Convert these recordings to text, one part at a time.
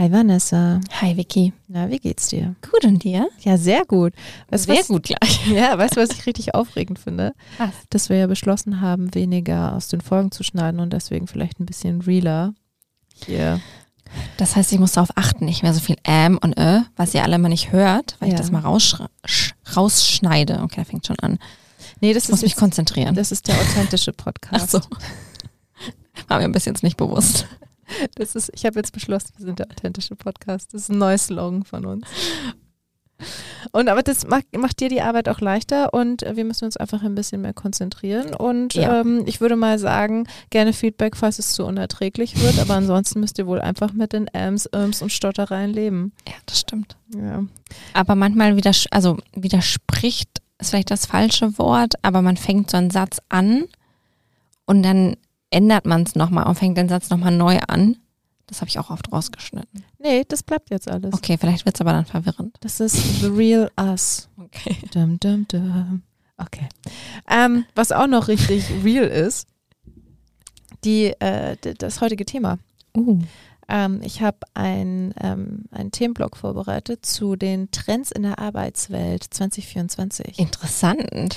Hi Vanessa. Hi Vicky. Na, wie geht's dir? Gut und dir? Ja, sehr gut. Weißt, sehr was, gut gleich. Ja, weißt du, was ich richtig aufregend finde? Was? Dass wir ja beschlossen haben, weniger aus den Folgen zu schneiden und deswegen vielleicht ein bisschen realer hier. Das heißt, ich muss darauf achten, nicht mehr so viel Ähm und Ö, was ihr alle mal nicht hört, weil ja. ich das mal rausschneide. Okay, da fängt schon an. Nee, das ich muss mich konzentrieren. Das ist der authentische Podcast. Ach so. War mir bis jetzt nicht bewusst. Das ist, ich habe jetzt beschlossen, wir sind der authentische Podcast. Das ist ein neues Slogan von uns. Und aber das macht, macht, dir die Arbeit auch leichter und wir müssen uns einfach ein bisschen mehr konzentrieren. Und ja. ähm, ich würde mal sagen, gerne Feedback, falls es zu unerträglich wird. Aber ansonsten müsst ihr wohl einfach mit den Ams, Irms und Stottereien leben. Ja, das stimmt. Ja. Aber manchmal widers also widerspricht, ist vielleicht das falsche Wort, aber man fängt so einen Satz an und dann ändert man es nochmal und fängt den Satz nochmal neu an. Das habe ich auch oft rausgeschnitten. Nee, das bleibt jetzt alles. Okay, vielleicht wird es aber dann verwirrend. Das ist The Real Us. Okay. Dum, dum, dum. Okay. Ähm, was auch noch richtig real ist, die, äh, das heutige Thema. Uh. Ähm, ich habe ein, ähm, einen Themenblock vorbereitet zu den Trends in der Arbeitswelt 2024. Interessant.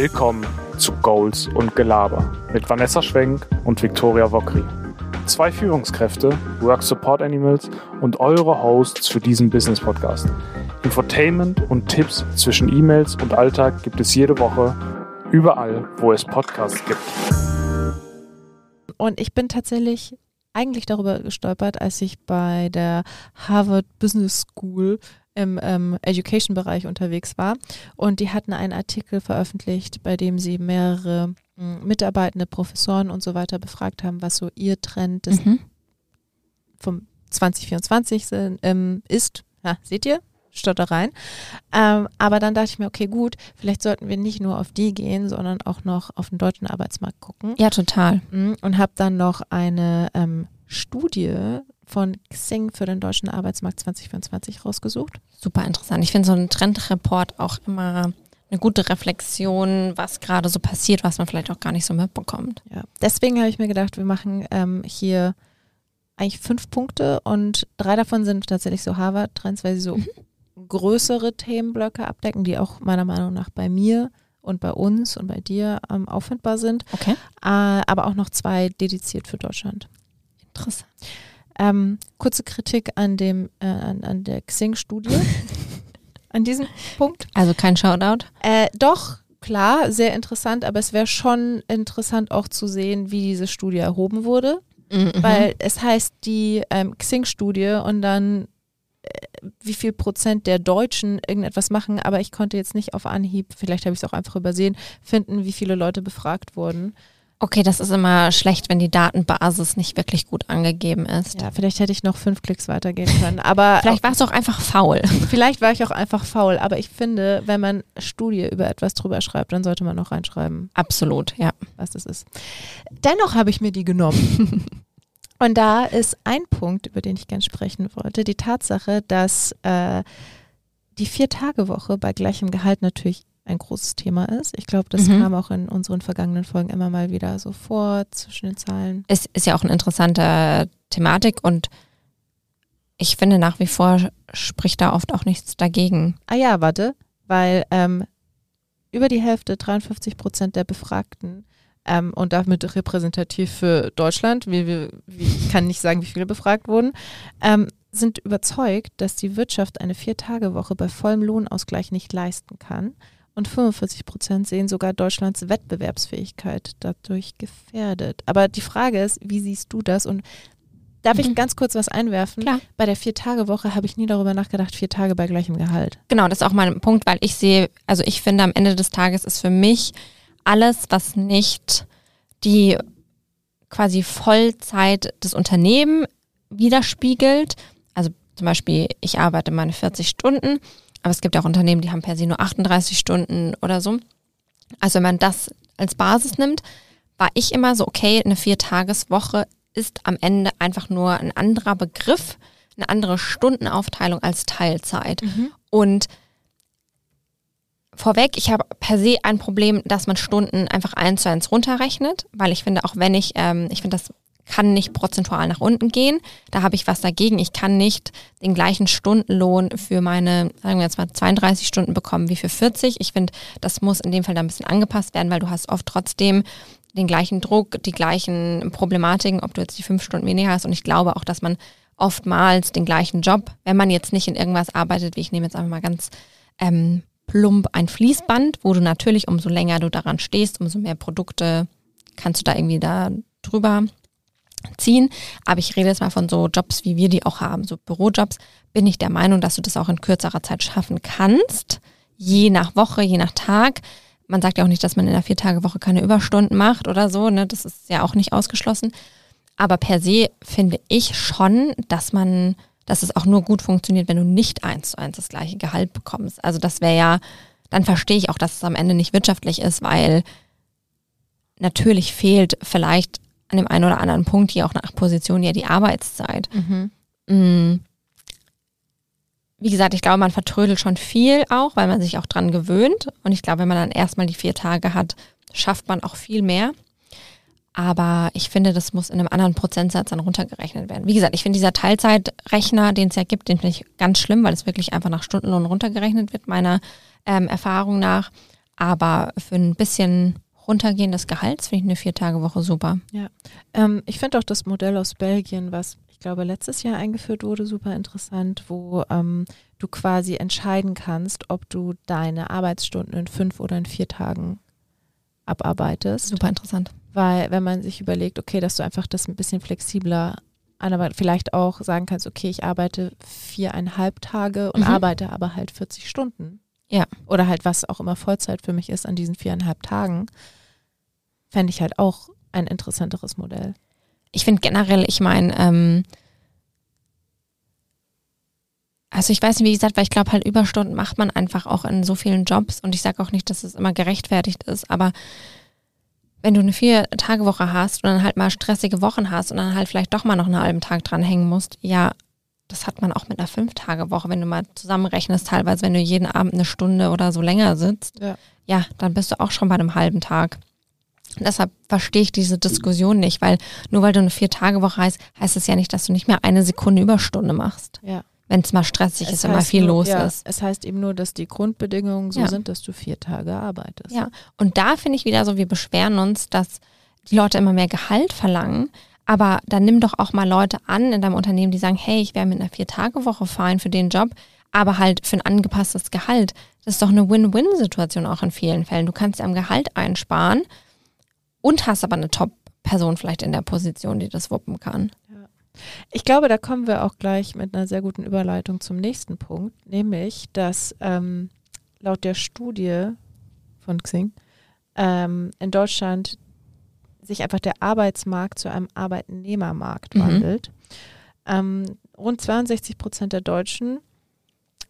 Willkommen zu Goals und Gelaber mit Vanessa Schwenk und Viktoria Wokri. Zwei Führungskräfte, Work Support Animals und eure Hosts für diesen Business Podcast. Infotainment und Tipps zwischen E-Mails und Alltag gibt es jede Woche überall, wo es Podcasts gibt. Und ich bin tatsächlich eigentlich darüber gestolpert, als ich bei der Harvard Business School im ähm, Education-Bereich unterwegs war. Und die hatten einen Artikel veröffentlicht, bei dem sie mehrere mh, hm, Mitarbeitende, Professoren und so weiter befragt haben, was so ihr Trend des, mhm. vom 2024 sind, ähm, ist. Ja, seht ihr? Stottereien. Ähm, aber dann dachte ich mir, okay, gut, vielleicht sollten wir nicht nur auf die gehen, sondern auch noch auf den deutschen Arbeitsmarkt gucken. Ja, total. Hm, und habe dann noch eine ähm, Studie von Xing für den deutschen Arbeitsmarkt 2024 rausgesucht. Super interessant. Ich finde so ein Trendreport auch immer eine gute Reflexion, was gerade so passiert, was man vielleicht auch gar nicht so mitbekommt. Ja, deswegen habe ich mir gedacht, wir machen ähm, hier eigentlich fünf Punkte und drei davon sind tatsächlich so Harvard-Trends, weil sie so mhm. Größere Themenblöcke abdecken, die auch meiner Meinung nach bei mir und bei uns und bei dir ähm, auffindbar sind. Okay. Äh, aber auch noch zwei dediziert für Deutschland. Interessant. Ähm, kurze Kritik an dem äh, an, an der Xing-Studie. an diesem Punkt. Also kein Shoutout? Äh, doch, klar, sehr interessant, aber es wäre schon interessant auch zu sehen, wie diese Studie erhoben wurde. Mhm. Weil es heißt die ähm, Xing-Studie und dann wie viel Prozent der Deutschen irgendetwas machen, aber ich konnte jetzt nicht auf Anhieb, vielleicht habe ich es auch einfach übersehen, finden, wie viele Leute befragt wurden. Okay, das ist immer schlecht, wenn die Datenbasis nicht wirklich gut angegeben ist. Ja, vielleicht hätte ich noch fünf Klicks weitergehen können. Aber vielleicht war es auch einfach faul. Vielleicht war ich auch einfach faul. Aber ich finde, wenn man Studie über etwas drüber schreibt, dann sollte man noch reinschreiben. Absolut, ja. Was das ist. Dennoch habe ich mir die genommen. Und da ist ein Punkt, über den ich gerne sprechen wollte, die Tatsache, dass äh, die Vier-Tage-Woche bei gleichem Gehalt natürlich ein großes Thema ist. Ich glaube, das mhm. kam auch in unseren vergangenen Folgen immer mal wieder so vor zwischen den Zahlen. Es ist ja auch eine interessante Thematik und ich finde nach wie vor spricht da oft auch nichts dagegen. Ah ja, warte, weil ähm, über die Hälfte, 53 Prozent der Befragten ähm, und damit repräsentativ für Deutschland, wie, wie, ich kann nicht sagen, wie viele befragt wurden, ähm, sind überzeugt, dass die Wirtschaft eine Vier-Tage-Woche bei vollem Lohnausgleich nicht leisten kann und 45 Prozent sehen sogar Deutschlands Wettbewerbsfähigkeit dadurch gefährdet. Aber die Frage ist, wie siehst du das? Und darf mhm. ich ganz kurz was einwerfen? Klar. Bei der Vier-Tage-Woche habe ich nie darüber nachgedacht, vier Tage bei gleichem Gehalt. Genau, das ist auch mein Punkt, weil ich sehe, also ich finde, am Ende des Tages ist für mich alles, was nicht die quasi Vollzeit des Unternehmens widerspiegelt. Also zum Beispiel, ich arbeite meine 40 Stunden aber es gibt auch Unternehmen, die haben per se nur 38 Stunden oder so. Also wenn man das als Basis nimmt, war ich immer so, okay, eine Viertageswoche ist am Ende einfach nur ein anderer Begriff, eine andere Stundenaufteilung als Teilzeit. Mhm. Und vorweg, ich habe per se ein Problem, dass man Stunden einfach eins zu eins runterrechnet, weil ich finde, auch wenn ich, ähm, ich finde, das kann nicht prozentual nach unten gehen. Da habe ich was dagegen. Ich kann nicht den gleichen Stundenlohn für meine, sagen wir jetzt mal 32 Stunden bekommen wie für 40. Ich finde, das muss in dem Fall da ein bisschen angepasst werden, weil du hast oft trotzdem den gleichen Druck, die gleichen Problematiken, ob du jetzt die fünf Stunden weniger hast. Und ich glaube auch, dass man oftmals den gleichen Job, wenn man jetzt nicht in irgendwas arbeitet, wie ich nehme jetzt einfach mal ganz ähm, plump ein Fließband, wo du natürlich, umso länger du daran stehst, umso mehr Produkte kannst du da irgendwie da drüber ziehen. Aber ich rede jetzt mal von so Jobs, wie wir die auch haben, so Bürojobs, bin ich der Meinung, dass du das auch in kürzerer Zeit schaffen kannst. Je nach Woche, je nach Tag. Man sagt ja auch nicht, dass man in einer Vier-Tage-Woche keine Überstunden macht oder so. Ne? Das ist ja auch nicht ausgeschlossen. Aber per se finde ich schon, dass man, dass es auch nur gut funktioniert, wenn du nicht eins zu eins das gleiche Gehalt bekommst. Also das wäre ja, dann verstehe ich auch, dass es am Ende nicht wirtschaftlich ist, weil natürlich fehlt vielleicht an dem einen oder anderen Punkt hier auch nach Position ja die Arbeitszeit. Mhm. Mm. Wie gesagt, ich glaube, man vertrödelt schon viel auch, weil man sich auch dran gewöhnt. Und ich glaube, wenn man dann erstmal die vier Tage hat, schafft man auch viel mehr. Aber ich finde, das muss in einem anderen Prozentsatz dann runtergerechnet werden. Wie gesagt, ich finde dieser Teilzeitrechner, den es ja gibt, den finde ich ganz schlimm, weil es wirklich einfach nach Stundenlohn runtergerechnet wird, meiner ähm, Erfahrung nach. Aber für ein bisschen Runtergehen des Gehalts finde ich eine Vier-Tage-Woche super. Ja, ähm, ich finde auch das Modell aus Belgien, was ich glaube letztes Jahr eingeführt wurde, super interessant, wo ähm, du quasi entscheiden kannst, ob du deine Arbeitsstunden in fünf oder in vier Tagen abarbeitest. Super interessant. Weil wenn man sich überlegt, okay, dass du einfach das ein bisschen flexibler anarbeitest, vielleicht auch sagen kannst, okay, ich arbeite viereinhalb Tage und mhm. arbeite aber halt 40 Stunden. Ja. Oder halt was auch immer Vollzeit für mich ist an diesen viereinhalb Tagen, fände ich halt auch ein interessanteres Modell. Ich finde generell, ich meine, ähm, also ich weiß nicht, wie gesagt, weil ich glaube halt Überstunden macht man einfach auch in so vielen Jobs und ich sage auch nicht, dass es immer gerechtfertigt ist, aber wenn du eine Vier-Tage-Woche hast und dann halt mal stressige Wochen hast und dann halt vielleicht doch mal noch einen halben Tag dranhängen musst, ja, das hat man auch mit einer Fünf-Tage-Woche, wenn du mal zusammenrechnest, teilweise, wenn du jeden Abend eine Stunde oder so länger sitzt, ja, ja dann bist du auch schon bei einem halben Tag. deshalb verstehe ich diese Diskussion nicht, weil nur weil du eine Vier-Tage-Woche heißt, heißt es ja nicht, dass du nicht mehr eine Sekunde Überstunde machst. Ja. Wenn es mal stressig es ist, immer viel nur, los ja, ist. Es heißt eben nur, dass die Grundbedingungen so ja. sind, dass du vier Tage arbeitest. Ja, und da finde ich wieder so, wir beschweren uns, dass die Leute immer mehr Gehalt verlangen, aber dann nimm doch auch mal Leute an in deinem Unternehmen, die sagen, hey, ich wäre mit einer Vier-Tage-Woche fein für den Job, aber halt für ein angepasstes Gehalt. Das ist doch eine Win-Win-Situation auch in vielen Fällen. Du kannst am Gehalt einsparen und hast aber eine Top-Person vielleicht in der Position, die das wuppen kann. Ich glaube, da kommen wir auch gleich mit einer sehr guten Überleitung zum nächsten Punkt, nämlich, dass ähm, laut der Studie von Xing ähm, in Deutschland sich einfach der Arbeitsmarkt zu einem Arbeitnehmermarkt mhm. wandelt. Ähm, rund 62 Prozent der Deutschen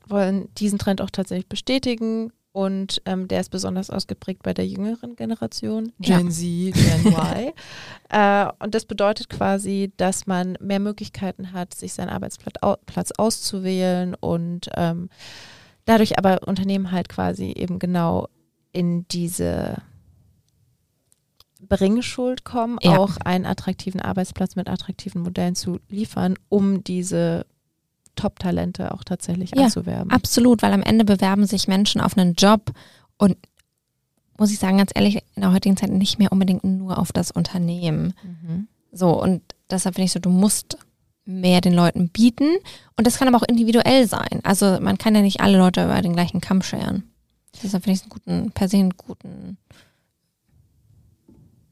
wollen diesen Trend auch tatsächlich bestätigen und ähm, der ist besonders ausgeprägt bei der jüngeren Generation, Gen ja. Z, Gen Y. äh, und das bedeutet quasi, dass man mehr Möglichkeiten hat, sich seinen Arbeitsplatz au Platz auszuwählen und ähm, dadurch aber Unternehmen halt quasi eben genau in diese Bringschuld kommen, ja. auch einen attraktiven Arbeitsplatz mit attraktiven Modellen zu liefern, um diese Top-Talente auch tatsächlich ja, anzuwerben. Absolut, weil am Ende bewerben sich Menschen auf einen Job und muss ich sagen, ganz ehrlich, in der heutigen Zeit nicht mehr unbedingt nur auf das Unternehmen. Mhm. So, und deshalb finde ich so, du musst mehr den Leuten bieten. Und das kann aber auch individuell sein. Also man kann ja nicht alle Leute über den gleichen Kamm scheren. Deshalb finde ich es einen guten, per se einen guten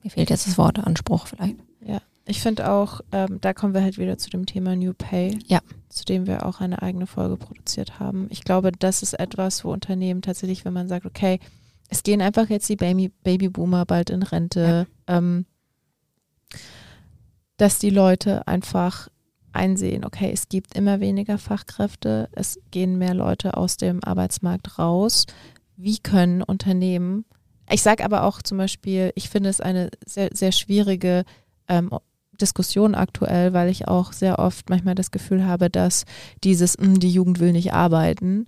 mir fehlt jetzt das Wort Anspruch vielleicht. Ja, ich finde auch, ähm, da kommen wir halt wieder zu dem Thema New Pay, ja. zu dem wir auch eine eigene Folge produziert haben. Ich glaube, das ist etwas, wo Unternehmen tatsächlich, wenn man sagt, okay, es gehen einfach jetzt die Baby, Babyboomer bald in Rente, ja. ähm, dass die Leute einfach einsehen, okay, es gibt immer weniger Fachkräfte, es gehen mehr Leute aus dem Arbeitsmarkt raus. Wie können Unternehmen ich sage aber auch zum Beispiel, ich finde es eine sehr, sehr schwierige ähm, Diskussion aktuell, weil ich auch sehr oft manchmal das Gefühl habe, dass dieses, mh, hm, die Jugend will nicht arbeiten,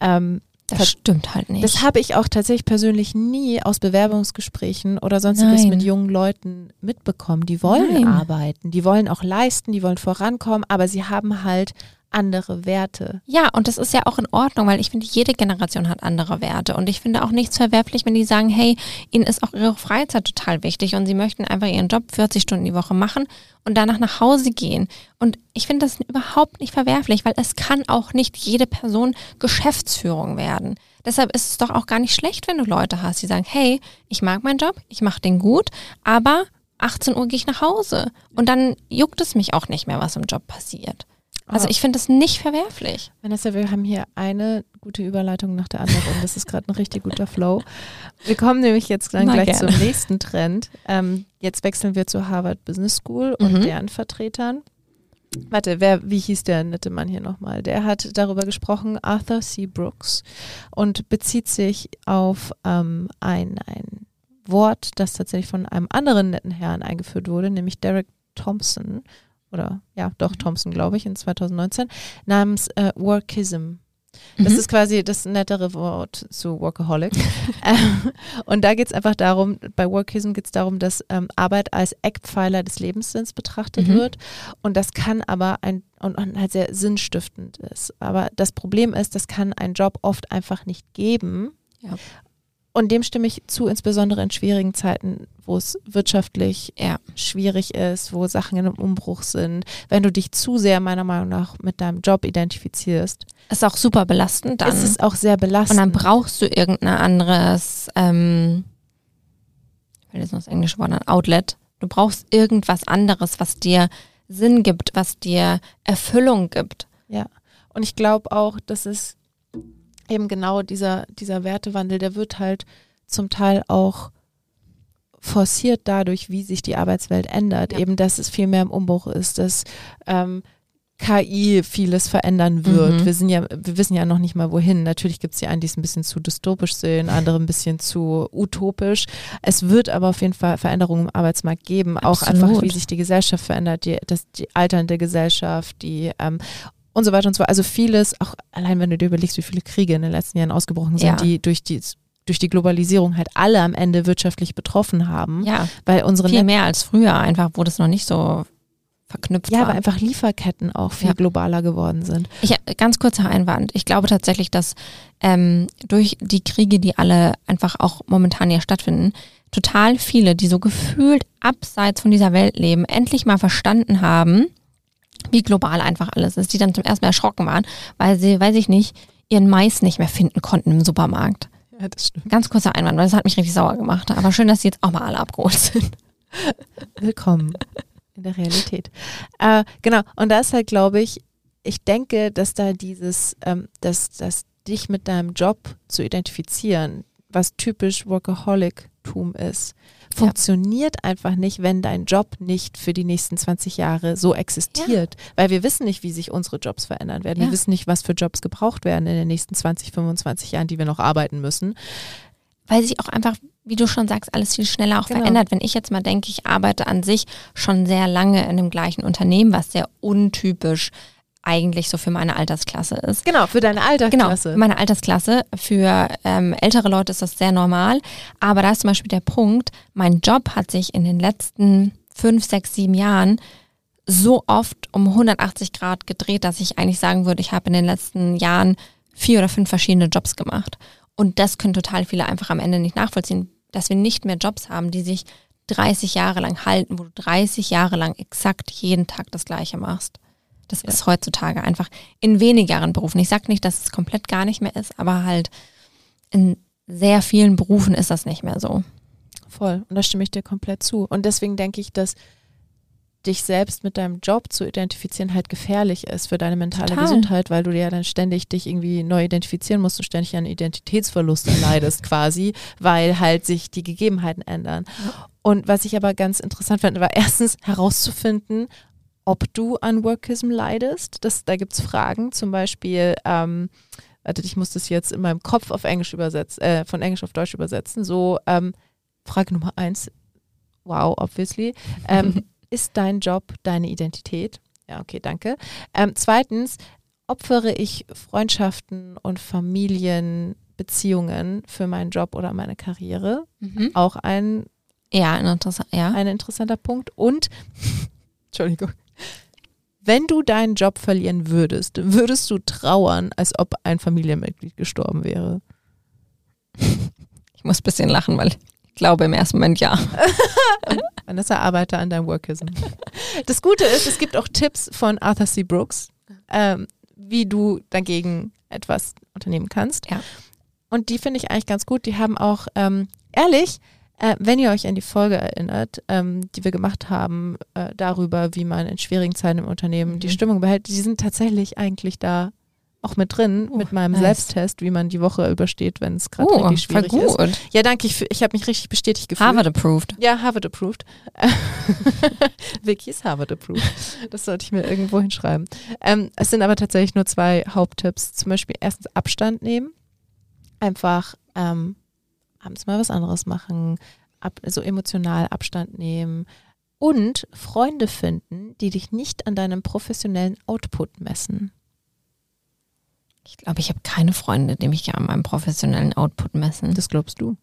ähm, Das stimmt halt nicht. Das habe ich auch tatsächlich persönlich nie aus Bewerbungsgesprächen oder sonstiges Nein. mit jungen Leuten mitbekommen. Die wollen Nein. arbeiten, die wollen auch leisten, die wollen vorankommen, aber sie haben halt andere Werte. Ja, und das ist ja auch in Ordnung, weil ich finde, jede Generation hat andere Werte. Und ich finde auch nichts verwerflich, wenn die sagen, hey, ihnen ist auch ihre Freizeit total wichtig und sie möchten einfach ihren Job 40 Stunden die Woche machen und danach nach Hause gehen. Und ich finde das überhaupt nicht verwerflich, weil es kann auch nicht jede Person Geschäftsführung werden. Deshalb ist es doch auch gar nicht schlecht, wenn du Leute hast, die sagen, hey, ich mag meinen Job, ich mache den gut, aber 18 Uhr gehe ich nach Hause. Und dann juckt es mich auch nicht mehr, was im Job passiert. Also ich finde das nicht verwerflich. Vanessa, wir haben hier eine gute Überleitung nach der anderen. Das ist gerade ein richtig guter Flow. Wir kommen nämlich jetzt dann Na, gleich gerne. zum nächsten Trend. Ähm, jetzt wechseln wir zur Harvard Business School und Mhm. deren Vertretern. Warte, wer, wie hieß der nette Mann hier nochmal? Der hat darüber gesprochen, Arthur C. Brooks, und bezieht sich auf ähm, ein, ein Wort, das tatsächlich von einem anderen netten Herrn eingeführt wurde, nämlich Derek Thompson, oder ja, doch Thompson, glaube ich, in 2019, namens äh, Workism. Das Mhm. ist quasi das nettere Wort zu Workaholic. ähm, und da geht es einfach darum, bei Workism geht es darum, dass ähm, Arbeit als Eckpfeiler des Lebenssinns betrachtet Mhm. wird. Und das kann aber ein und, und halt sehr sinnstiftend ist. Aber das Problem ist, das kann ein Job oft einfach nicht geben. Ja. Und dem stimme ich zu, insbesondere in schwierigen Zeiten, wo es wirtschaftlich Ja. schwierig ist, wo Sachen in einem Umbruch sind. Wenn du dich zu sehr meiner Meinung nach mit deinem Job identifizierst, Ist auch super belastend dann. ist es auch sehr und belastend. dann brauchst du irgendein anderes, ähm, ich will jetzt noch das englische Wort an, Outlet. Du brauchst irgendwas anderes, was dir Sinn gibt, was dir Erfüllung gibt. Ja, und ich glaube auch, dass es eben genau dieser, dieser Wertewandel, der wird halt zum Teil auch forciert dadurch, wie sich die Arbeitswelt ändert. Ja. Eben, dass es viel mehr im Umbruch ist, dass ähm, KI vieles verändern wird. Mhm. Wir sind ja, wir wissen ja noch nicht mal wohin. Natürlich gibt es die einen, die es ein bisschen zu dystopisch sehen, andere ein bisschen zu utopisch. Es wird aber auf jeden Fall Veränderungen im Arbeitsmarkt geben, auch einfach, Absolut. wie sich die Gesellschaft verändert, die, das, die alternde Gesellschaft, die ähm, und so weiter und so fort. Also vieles, auch allein wenn du dir überlegst, wie viele Kriege in den letzten Jahren ausgebrochen sind, Ja. die durch die durch die Globalisierung halt alle am Ende wirtschaftlich betroffen haben, Ja, weil unsere viel Net- mehr als früher einfach, wo das noch nicht so verknüpft ja, war. aber einfach Lieferketten auch viel Ja. globaler geworden sind. Ich, ganz kurzer Einwand. Ich glaube tatsächlich, dass ähm, durch die Kriege, die alle einfach auch momentan ja stattfinden, total viele, die so gefühlt abseits von dieser Welt leben, endlich mal verstanden haben, wie global einfach alles ist, die dann zum ersten Mal erschrocken waren, weil sie, weiß ich nicht, ihren Mais nicht mehr finden konnten im Supermarkt. Ja, das stimmt. Ganz kurzer Einwand, weil das hat mich richtig sauer gemacht. Aber schön, dass sie jetzt auch mal alle abgeholt sind. Willkommen in der Realität. Äh, genau, und da ist halt, glaube ich, ich denke, dass da dieses, ähm, dass, dass dich mit deinem Job zu identifizieren, was typisch Workaholic-Tum ist, funktioniert einfach nicht, wenn dein Job nicht für die nächsten 20 Jahre so existiert. Weil wir wissen nicht, wie sich unsere Jobs verändern werden. Wir Ja. wissen nicht, was für Jobs gebraucht werden in den nächsten 20, 25 Jahren, die wir noch arbeiten müssen. weil sich auch einfach, wie du schon sagst, alles viel schneller auch Genau. verändert. Wenn ich jetzt mal denke, ich arbeite an sich schon sehr lange in dem gleichen Unternehmen, was sehr untypisch eigentlich so für meine Altersklasse ist. Genau, für deine Genau, Altersklasse. meine Altersklasse. Für ähm, ältere Leute ist das sehr normal. Aber da ist zum Beispiel der Punkt, mein Job hat sich in den letzten fünf, sechs, sieben Jahren so oft um 180 Grad gedreht, dass ich eigentlich sagen würde, ich habe in den letzten Jahren vier oder fünf verschiedene Jobs gemacht. Und das können total viele einfach am Ende nicht nachvollziehen, dass wir nicht mehr Jobs haben, die sich 30 Jahre lang halten, wo du 30 Jahre lang exakt jeden Tag das Gleiche machst. Das ist heutzutage einfach in wenigeren Berufen. Ich sage nicht, dass es komplett gar nicht mehr ist, aber halt in sehr vielen Berufen ist das nicht mehr so. Voll. Und da stimme ich dir komplett zu. Und deswegen denke ich, dass dich selbst mit deinem Job zu identifizieren halt gefährlich ist für deine mentale Total. Gesundheit, weil du ja dann ständig dich irgendwie neu identifizieren musst und ständig einen Identitätsverlust erleidest quasi, weil halt sich die Gegebenheiten ändern. Und was ich aber ganz interessant fand, war erstens herauszufinden, ob du an Workism leidest. Das, da gibt es Fragen, zum Beispiel, ähm, warte, ich muss das jetzt in meinem Kopf auf Englisch übersetzen, äh, von Englisch auf Deutsch übersetzen. So, ähm, Frage Nummer eins, wow, obviously. Ähm, ist dein Job deine Identität? Ja, okay, danke. Ähm, zweitens, opfere ich Freundschaften und Familienbeziehungen für meinen Job oder meine Karriere? Mhm. Auch ein, Ja, ein interessant, ja. ein interessanter Punkt. Und, Entschuldigung, wenn du deinen Job verlieren würdest, würdest du trauern, als ob ein Familienmitglied gestorben wäre? Ich muss ein bisschen lachen, weil ich glaube im ersten Moment ja. Vanessa, arbeite an deinem Workism. Das Gute ist, es gibt auch Tipps von Arthur C. Brooks, ähm, wie du dagegen etwas unternehmen kannst. Ja. Und die finde ich eigentlich ganz gut. Die haben auch, ähm, ehrlich, äh, wenn ihr euch an die Folge erinnert, ähm, die wir gemacht haben, äh, darüber, wie man in schwierigen Zeiten im Unternehmen die Mhm. Stimmung behält, die sind tatsächlich eigentlich da auch mit drin, Oh, mit meinem nice. Selbsttest, wie man die Woche übersteht, wenn es gerade Oh, richtig schwierig ist. gut. Ja, danke. Ich, ich habe mich richtig bestätigt gefühlt. Harvard approved. Ja, Harvard approved. Vicky ist Harvard approved. Das sollte ich mir irgendwo hinschreiben. Ähm, es sind aber tatsächlich nur zwei Haupttipps. Zum Beispiel erstens Abstand nehmen. Einfach ähm, abends mal was anderes machen. Ab, so emotional Abstand nehmen. Und Freunde finden, die dich nicht an deinem professionellen Output messen. Ich glaube, ich habe keine Freunde, die mich an meinem professionellen Output messen. Das glaubst du?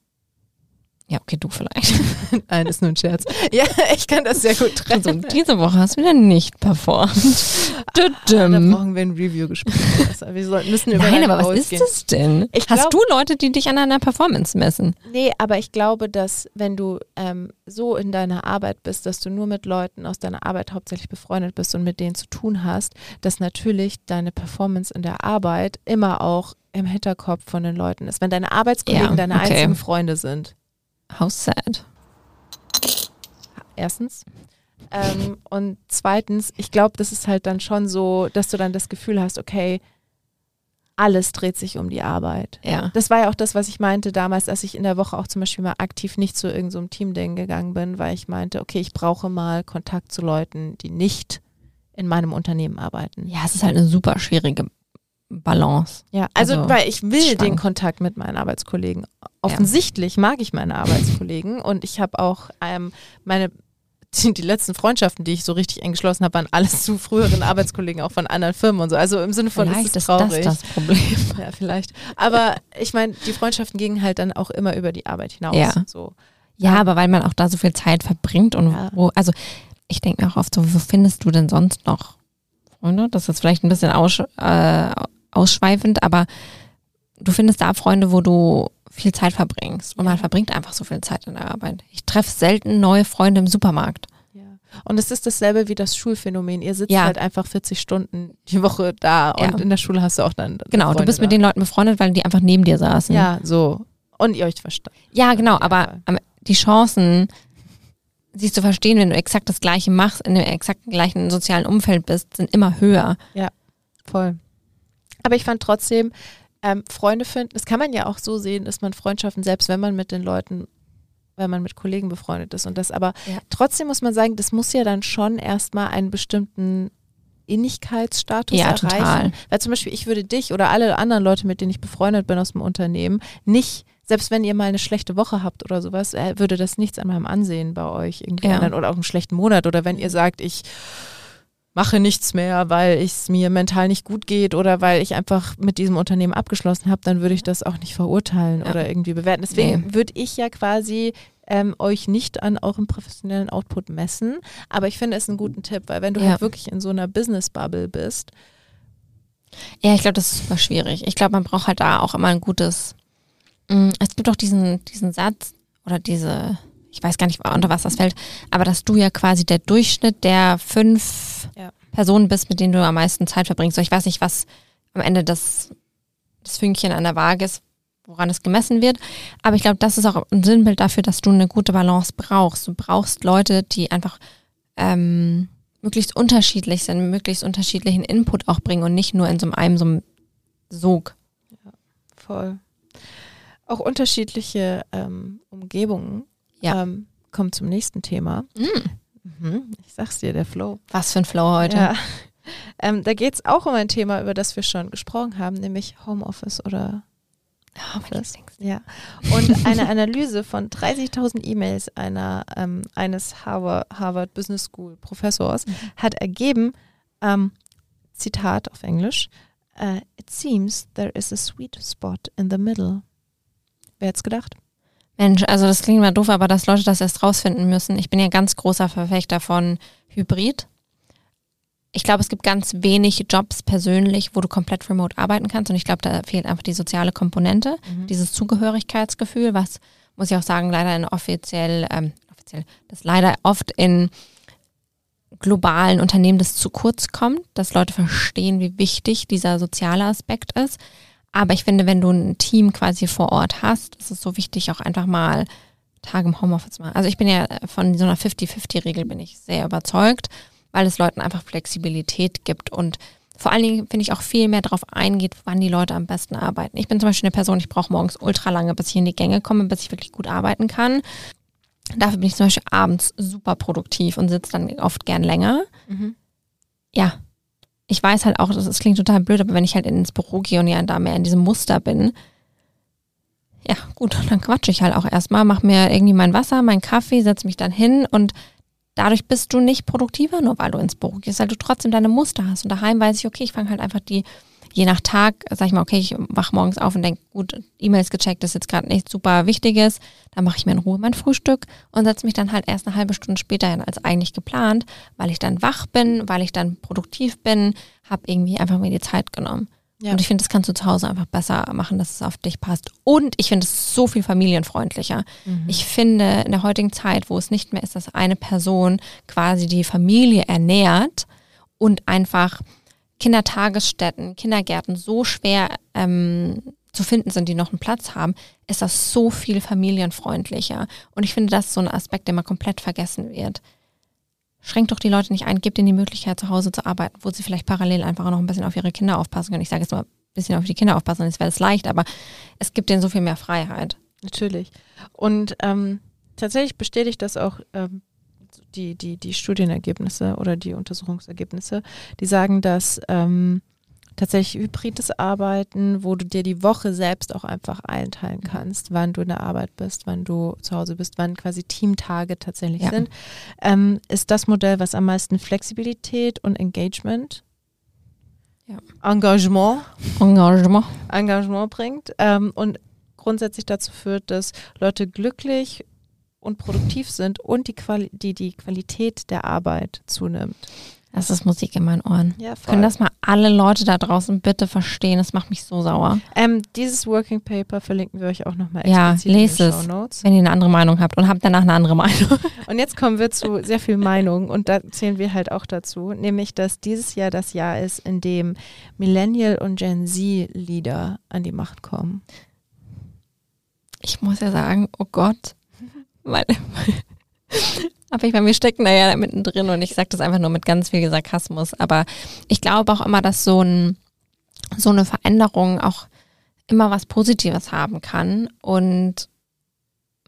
Ja, okay, du vielleicht. Nein, ist nur ein Scherz. Ja, ich kann das sehr gut Also, trennen. diese Woche hast du wieder nicht performt. Da Düm. brauchen wir ein Review-Gespräch. Also, Wir müssen über Nein, aber was ist das denn? Ich Hast glaub- du Leute, die dich an deiner Performance messen? Nee, aber ich glaube, dass wenn du ähm, so in deiner Arbeit bist, dass du nur mit Leuten aus deiner Arbeit hauptsächlich befreundet bist und mit denen zu tun hast, dass natürlich deine Performance in der Arbeit immer auch im Hinterkopf von den Leuten ist. Wenn deine Arbeitskollegen Ja, deine okay. einzigen Freunde sind, How sad. erstens. Ähm, und zweitens, ich glaube, das ist halt dann schon so, dass du dann das Gefühl hast, okay, alles dreht sich um die Arbeit. Ja. Das war ja auch das, was ich meinte damals, als ich in der Woche auch zum Beispiel mal aktiv nicht zu irgendeinem so Teamding gegangen bin, weil ich meinte, okay, ich brauche mal Kontakt zu Leuten, die nicht in meinem Unternehmen arbeiten. Ja, es ist halt eine super schwierige Balance. Ja, also, Also, weil ich will schwankt. den Kontakt mit meinen Arbeitskollegen. Offensichtlich mag ich meine Arbeitskollegen und ich habe auch ähm, meine die, die letzten Freundschaften, die ich so richtig eng geschlossen habe, waren alles zu früheren Arbeitskollegen auch von anderen Firmen und so. Also im Sinne von Vielleicht ist es ist traurig. das das Problem. Ja, vielleicht. Aber ich meine, die Freundschaften gingen halt dann auch immer über die Arbeit hinaus. Ja. So. Ja, Ja. aber weil man auch da so viel Zeit verbringt und Ja. wo, also ich denke mir auch oft so, wo findest du denn sonst noch Freunde? Das ist vielleicht ein bisschen aussch äh, ausschweifend, aber du findest da Freunde, wo du viel Zeit verbringst. Und man Ja. verbringt einfach so viel Zeit in der Arbeit. Ich treffe selten neue Freunde im Supermarkt. Ja. Und es ist dasselbe wie das Schulphänomen. Ihr sitzt Ja. halt einfach 40 Stunden die Woche da Ja. und in der Schule hast du auch dann. Genau, du Freunde bist mit da. den Leuten befreundet, weil die einfach neben dir saßen. Ja, so. Und ihr euch verstanden. Ja, genau, Ja, aber am- die Chancen, sie zu verstehen, wenn du exakt das Gleiche machst, in dem exakt gleichen sozialen Umfeld bist, sind immer höher. Voll. Aber ich fand trotzdem, ähm, Freunde finden, das kann man ja auch so sehen, dass man Freundschaften, selbst wenn man mit den Leuten, wenn man mit Kollegen befreundet ist und das, aber Ja. trotzdem muss man sagen, das muss ja dann schon erstmal einen bestimmten Innigkeitsstatus Ja, erreichen. total. Weil zum Beispiel, ich würde dich oder alle anderen Leute, mit denen ich befreundet bin aus dem Unternehmen, nicht, selbst wenn ihr mal eine schlechte Woche habt oder sowas, äh, würde das nichts an meinem Ansehen bei euch irgendwie Ja. ändern oder auch einen schlechten Monat oder wenn ihr sagt, ich mache nichts mehr, weil es mir mental nicht gut geht oder weil ich einfach mit diesem Unternehmen abgeschlossen habe, dann würde ich das auch nicht verurteilen Ja. oder irgendwie bewerten. Deswegen Nee. würde ich ja quasi ähm, euch nicht an eurem professionellen Output messen, aber ich finde es einen guten Tipp, weil wenn du Ja. halt wirklich in so einer Business-Bubble bist, Ja, ich glaube, das ist super schwierig. Ich glaube, man braucht halt da auch immer ein gutes. Mm, Es gibt auch diesen, diesen Satz oder diese, ich weiß gar nicht, unter was das fällt, aber dass du ja quasi der Durchschnitt der fünf Ja. Personen bist, mit denen du am meisten Zeit verbringst. So, ich weiß nicht, was am Ende das, das Fünkchen an der Waage ist, woran es gemessen wird. Aber ich glaube, das ist auch ein Sinnbild dafür, dass du eine gute Balance brauchst. Du brauchst Leute, die einfach ähm, möglichst unterschiedlich sind, möglichst unterschiedlichen Input auch bringen und nicht nur in so einem so einem Sog. voll. Auch unterschiedliche ähm, Umgebungen. Ja. Ähm, kommt zum nächsten Thema. Mhm. Ich sag's dir, der Flow. Was für ein Flow heute. Ja. Ähm, da geht es auch um ein Thema, über das wir schon gesprochen haben, nämlich Homeoffice oder Ah, mein Office. Lieblings. Ja. Und eine Analyse von 30.000 E-Mails einer, ähm, eines Harvard, Harvard Business School Professors Mhm. hat ergeben, ähm, Zitat auf Englisch, Uh, it seems there is a sweet spot in the middle. Wer hätte gedacht? Mensch, also das klingt mal doof, aber dass Leute das erst rausfinden müssen. Ich bin ja ganz großer Verfechter von Hybrid. Ich glaube, es gibt ganz wenig Jobs persönlich, wo du komplett remote arbeiten kannst. Und ich glaube, da fehlt einfach die soziale Komponente, Mhm. dieses Zugehörigkeitsgefühl, was, muss ich auch sagen, leider in offiziell, ähm, offiziell, das leider oft in globalen Unternehmen das zu kurz kommt, dass Leute verstehen, wie wichtig dieser soziale Aspekt ist. Aber ich finde, wenn du ein Team quasi vor Ort hast, ist es so wichtig, auch einfach mal Tage im Homeoffice zu machen. Also ich bin ja von so einer 50-50-Regel bin ich sehr überzeugt, weil es Leuten einfach Flexibilität gibt und vor allen Dingen finde ich auch viel mehr darauf eingeht, wann die Leute am besten arbeiten. Ich bin zum Beispiel eine Person, ich brauche morgens ultra lange, bis ich in die Gänge komme, bis ich wirklich gut arbeiten kann. Dafür bin ich zum Beispiel abends super produktiv und sitze dann oft gern länger. Ja, ich weiß halt auch, das, klingt total blöd, aber wenn ich halt ins Büro gehe und ja da mehr in diesem Muster bin, ja gut, dann quatsche ich halt auch erstmal, mache mir irgendwie mein Wasser, meinen Kaffee, setze mich dann hin und dadurch bist du nicht produktiver, nur weil du ins Büro gehst, weil du trotzdem deine Muster hast. Und daheim weiß ich, okay, ich fange halt einfach die, je nach Tag, sag ich mal, okay, ich wach morgens auf und denke, gut, E-Mails gecheckt, das ist jetzt gerade nichts super Wichtiges, dann mache ich mir in Ruhe mein Frühstück und setze mich dann halt erst eine halbe Stunde später hin als eigentlich geplant, weil ich dann wach bin, weil ich dann produktiv bin, habe irgendwie einfach mir die Zeit genommen. Ja. Und ich finde, das kannst du zu Hause einfach besser machen, dass es auf dich passt. Und ich finde es so viel familienfreundlicher. Mhm. Ich finde, in der heutigen Zeit, wo es nicht mehr ist, dass eine Person quasi die Familie ernährt und einfach Kindertagesstätten, Kindergärten so schwer ähm, zu finden sind, die noch einen Platz haben, ist das so viel familienfreundlicher. Und ich finde, das ist so ein Aspekt, der mal komplett vergessen wird. Schränkt doch die Leute nicht ein, gebt ihnen die Möglichkeit, zu Hause zu arbeiten, wo sie vielleicht parallel einfach auch noch ein bisschen auf ihre Kinder aufpassen können. Ich sage jetzt mal ein bisschen auf die Kinder aufpassen, das wäre es leicht, aber es gibt denen so viel mehr Freiheit. Natürlich. Und ähm, tatsächlich bestätigt das auch ähm, die, die, die Studienergebnisse oder die Untersuchungsergebnisse, die sagen, dass ähm, tatsächlich hybrides Arbeiten, wo du dir die Woche selbst auch einfach einteilen kannst, wann du in der Arbeit bist, wann du zu Hause bist, wann quasi Teamtage tatsächlich Ja. sind, ähm, ist das Modell, was am meisten Flexibilität und Engagement, Ja. Engagement Engagement. Engagement bringt ähm, und grundsätzlich dazu führt, dass Leute glücklich und produktiv sind und die, Quali die, die Qualität der Arbeit zunimmt. Das ist Musik in meinen Ohren. Ja, Können das mal alle Leute da draußen bitte verstehen? Das macht mich so sauer. ähm, dieses Working Paper verlinken wir euch auch nochmal Ja, explizit in lest den es. Show Notes. Wenn ihr eine andere Meinung habt und habt danach eine andere Meinung. Und jetzt kommen wir zu sehr viel Meinung und da zählen wir halt auch dazu, nämlich dass dieses Jahr das Jahr ist, in dem Millennial und Gen Z Leader an die Macht kommen. Ich muss ja sagen, oh Gott. Weil, aber ich meine, wir stecken da ja mittendrin und ich sage das einfach nur mit ganz viel Sarkasmus. Aber ich glaube auch immer, dass so, ein, so eine Veränderung auch immer was Positives haben kann und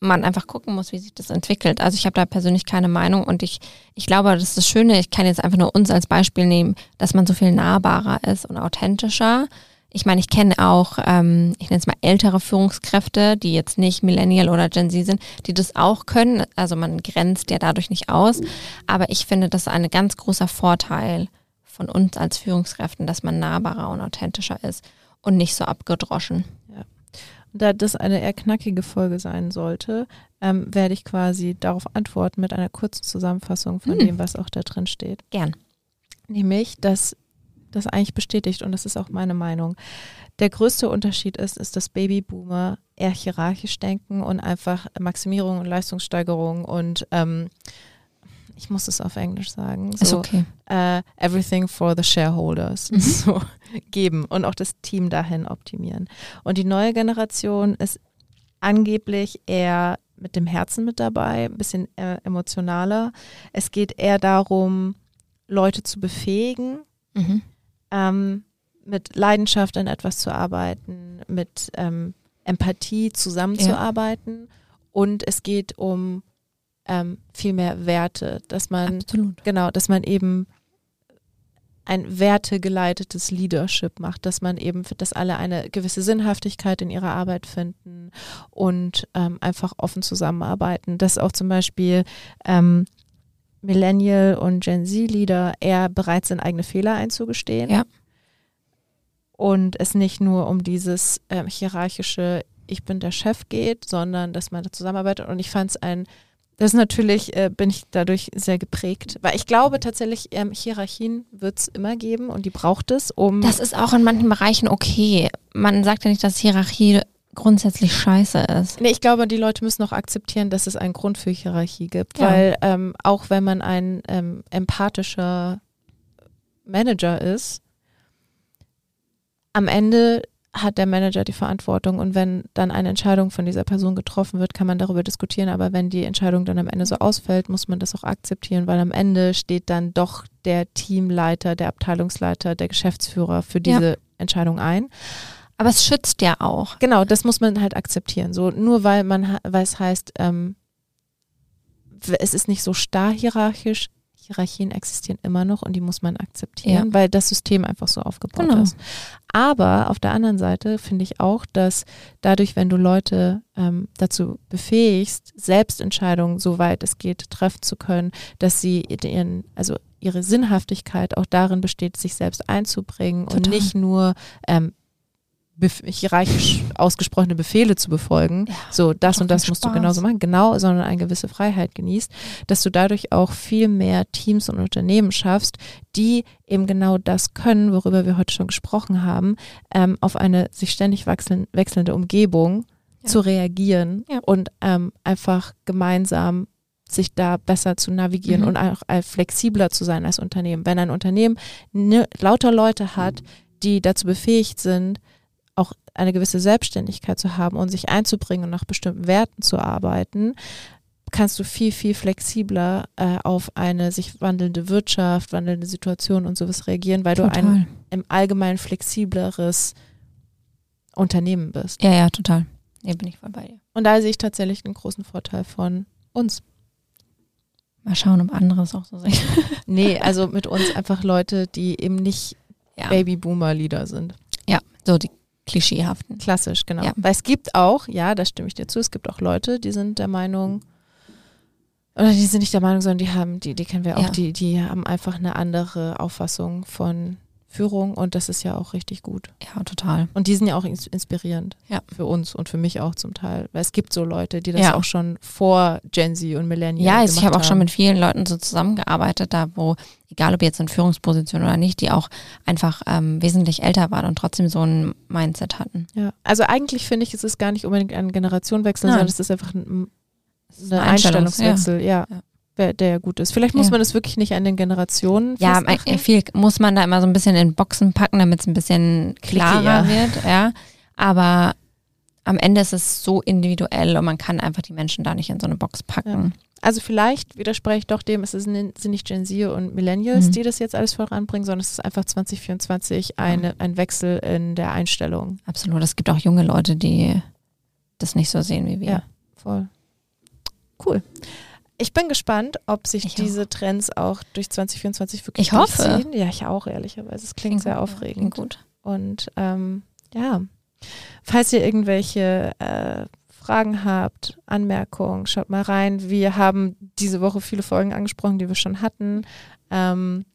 man einfach gucken muss, wie sich das entwickelt. Also ich habe da persönlich keine Meinung und ich, ich glaube, das ist das Schöne, ich kann jetzt einfach nur uns als Beispiel nehmen, dass man so viel nahbarer ist und authentischer. Ich meine, ich kenne auch, ähm, ich nenne es mal ältere Führungskräfte, die jetzt nicht Millennial oder Gen Z sind, die das auch können. Also man grenzt ja dadurch nicht aus. Aber ich finde, das ist ein ganz großer Vorteil von uns als Führungskräften, dass man nahbarer und authentischer ist und nicht so abgedroschen. Und da das eine eher knackige Folge sein sollte, ähm, werde ich quasi darauf antworten mit einer kurzen Zusammenfassung von Hm. dem, was auch da drin steht. Gern. Nämlich, dass das eigentlich bestätigt und das ist auch meine Meinung. Der größte Unterschied ist, ist, dass Babyboomer eher hierarchisch denken und einfach Maximierung und Leistungssteigerung und ähm, ich muss es auf Englisch sagen. Ist So, okay. äh, everything for the shareholders Mhm. so geben und auch das Team dahin optimieren. Und die neue Generation ist angeblich eher mit dem Herzen mit dabei, ein bisschen äh, emotionaler. Es geht eher darum, Leute zu befähigen, Mhm. Ähm, mit Leidenschaft an etwas zu arbeiten, mit ähm, Empathie zusammenzuarbeiten. Und es geht um ähm, viel mehr Werte, dass man Absolut. Genau, dass man eben ein wertegeleitetes Leadership macht, dass man eben, dass alle eine gewisse Sinnhaftigkeit in ihrer Arbeit finden und ähm, einfach offen zusammenarbeiten. Dass auch zum Beispiel ähm, Millennial und Gen Z-Leader eher bereit sind, eigene Fehler einzugestehen. Ja. und es nicht nur um dieses ähm, hierarchische, ich bin der Chef geht, sondern dass man da zusammenarbeitet. Und ich fand es ein, das ist natürlich, äh, bin ich dadurch sehr geprägt, weil ich glaube tatsächlich, ähm, Hierarchien wird es immer geben und die braucht es, um. Das ist auch in manchen Bereichen okay. Man sagt ja nicht, dass Hierarchie grundsätzlich scheiße ist. Nee, ich glaube, die Leute müssen auch akzeptieren, dass es einen Grund für Hierarchie gibt, Ja. weil ähm, auch wenn man ein ähm, empathischer Manager ist, am Ende hat der Manager die Verantwortung und wenn dann eine Entscheidung von dieser Person getroffen wird, kann man darüber diskutieren, aber wenn die Entscheidung dann am Ende so ausfällt, muss man das auch akzeptieren, weil am Ende steht dann doch der Teamleiter, der Abteilungsleiter, der Geschäftsführer für Ja. diese Entscheidung ein. Aber es schützt ja auch. Genau, das muss man halt akzeptieren. So nur weil man, weil es heißt, ähm, es ist nicht so starr hierarchisch. Hierarchien existieren immer noch und die muss man akzeptieren, weil das System einfach so aufgebaut Genau. ist. Aber auf der anderen Seite finde ich auch, dass dadurch, wenn du Leute ähm, dazu befähigst, Selbstentscheidungen, soweit es geht, treffen zu können, dass sie ihren, also ihre Sinnhaftigkeit auch darin besteht, sich selbst einzubringen und Total. nicht nur ähm, hierarchisch ausgesprochene Befehle zu befolgen, Ja, so das und das musst du Spaß. genauso machen, genau, sondern eine gewisse Freiheit genießt, dass du dadurch auch viel mehr Teams und Unternehmen schaffst, die eben genau das können, worüber wir heute schon gesprochen haben, ähm, auf eine sich ständig wechseln, wechselnde Umgebung Ja. zu reagieren Ja. und ähm, einfach gemeinsam sich da besser zu navigieren Mhm. und auch äh, flexibler zu sein als Unternehmen. Wenn ein Unternehmen ne, lauter Leute hat, die dazu befähigt sind, auch eine gewisse Selbstständigkeit zu haben und sich einzubringen und nach bestimmten Werten zu arbeiten, kannst du viel, viel flexibler äh, auf eine sich wandelnde Wirtschaft, wandelnde Situation und sowas reagieren, weil du ein Total. im Allgemeinen flexibleres Unternehmen bist. Ja, ja, total. Nee, bin ich voll bei dir. Und da sehe ich tatsächlich einen großen Vorteil von uns. Mal schauen, ob andere es auch so sehen. Nee, also mit uns einfach Leute, die eben nicht Ja, Babyboomer-Lieder sind. ja so die klischeehaften. Klassisch, genau. Ja. Weil es gibt auch, ja, da stimme ich dir zu, es gibt auch Leute, die sind der Meinung, oder die sind nicht der Meinung, sondern die haben, die, die kennen wir auch, Ja. die, die haben einfach eine andere Auffassung von Führung und das ist ja auch richtig gut. Ja, total. Und die sind ja auch ins- inspirierend Ja. für uns und für mich auch zum Teil. Weil es gibt so Leute, die das Ja. auch schon vor Gen Z und Millennial Ja, also ich habe auch schon mit vielen Leuten so zusammengearbeitet, da wo, egal ob jetzt in Führungsposition oder nicht, die auch einfach ähm, wesentlich älter waren und trotzdem so ein Mindset hatten. Ja. Also eigentlich finde ich, es ist gar nicht unbedingt ein Generationenwechsel, Nein. sondern es ist einfach ein, ein ein Einstellungs- Einstellungswechsel, ja. Ja. Wer- Der gut ist. Vielleicht muss Ja. man das wirklich nicht an den Generationen Ja, viel muss man da immer so ein bisschen in Boxen packen, damit es ein bisschen klarer Klickiger. wird, ja. Aber am Ende ist es so individuell und man kann einfach die Menschen da nicht in so eine Box packen. Also vielleicht widerspreche ich doch dem, es sind nicht Gen Z und Millennials, Mhm. die das jetzt alles voranbringen, sondern es ist einfach 2024 eine, ein Wechsel in der Einstellung. Absolut. Es gibt auch junge Leute, die das nicht so sehen wie wir. Ja. Voll. Cool. Ich bin gespannt, ob sich Ich diese Trends auch durch 2024 wirklich Ich hoffe. durchziehen. Ja, ich auch, ehrlicherweise. Es klingt sehr gut, aufregend. Klingt gut. Und ähm, ja, falls ihr irgendwelche äh, Fragen habt, Anmerkungen, schaut mal rein. Wir haben diese Woche viele Folgen angesprochen, die wir schon hatten. Ähm,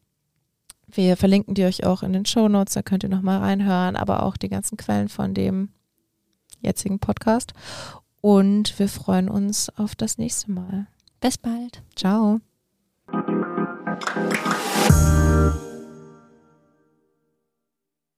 wir verlinken die euch auch in den Show Notes, da könnt ihr nochmal reinhören, aber auch die ganzen Quellen von dem jetzigen Podcast. Und wir freuen uns auf das nächste Mal. Bis bald. Ciao.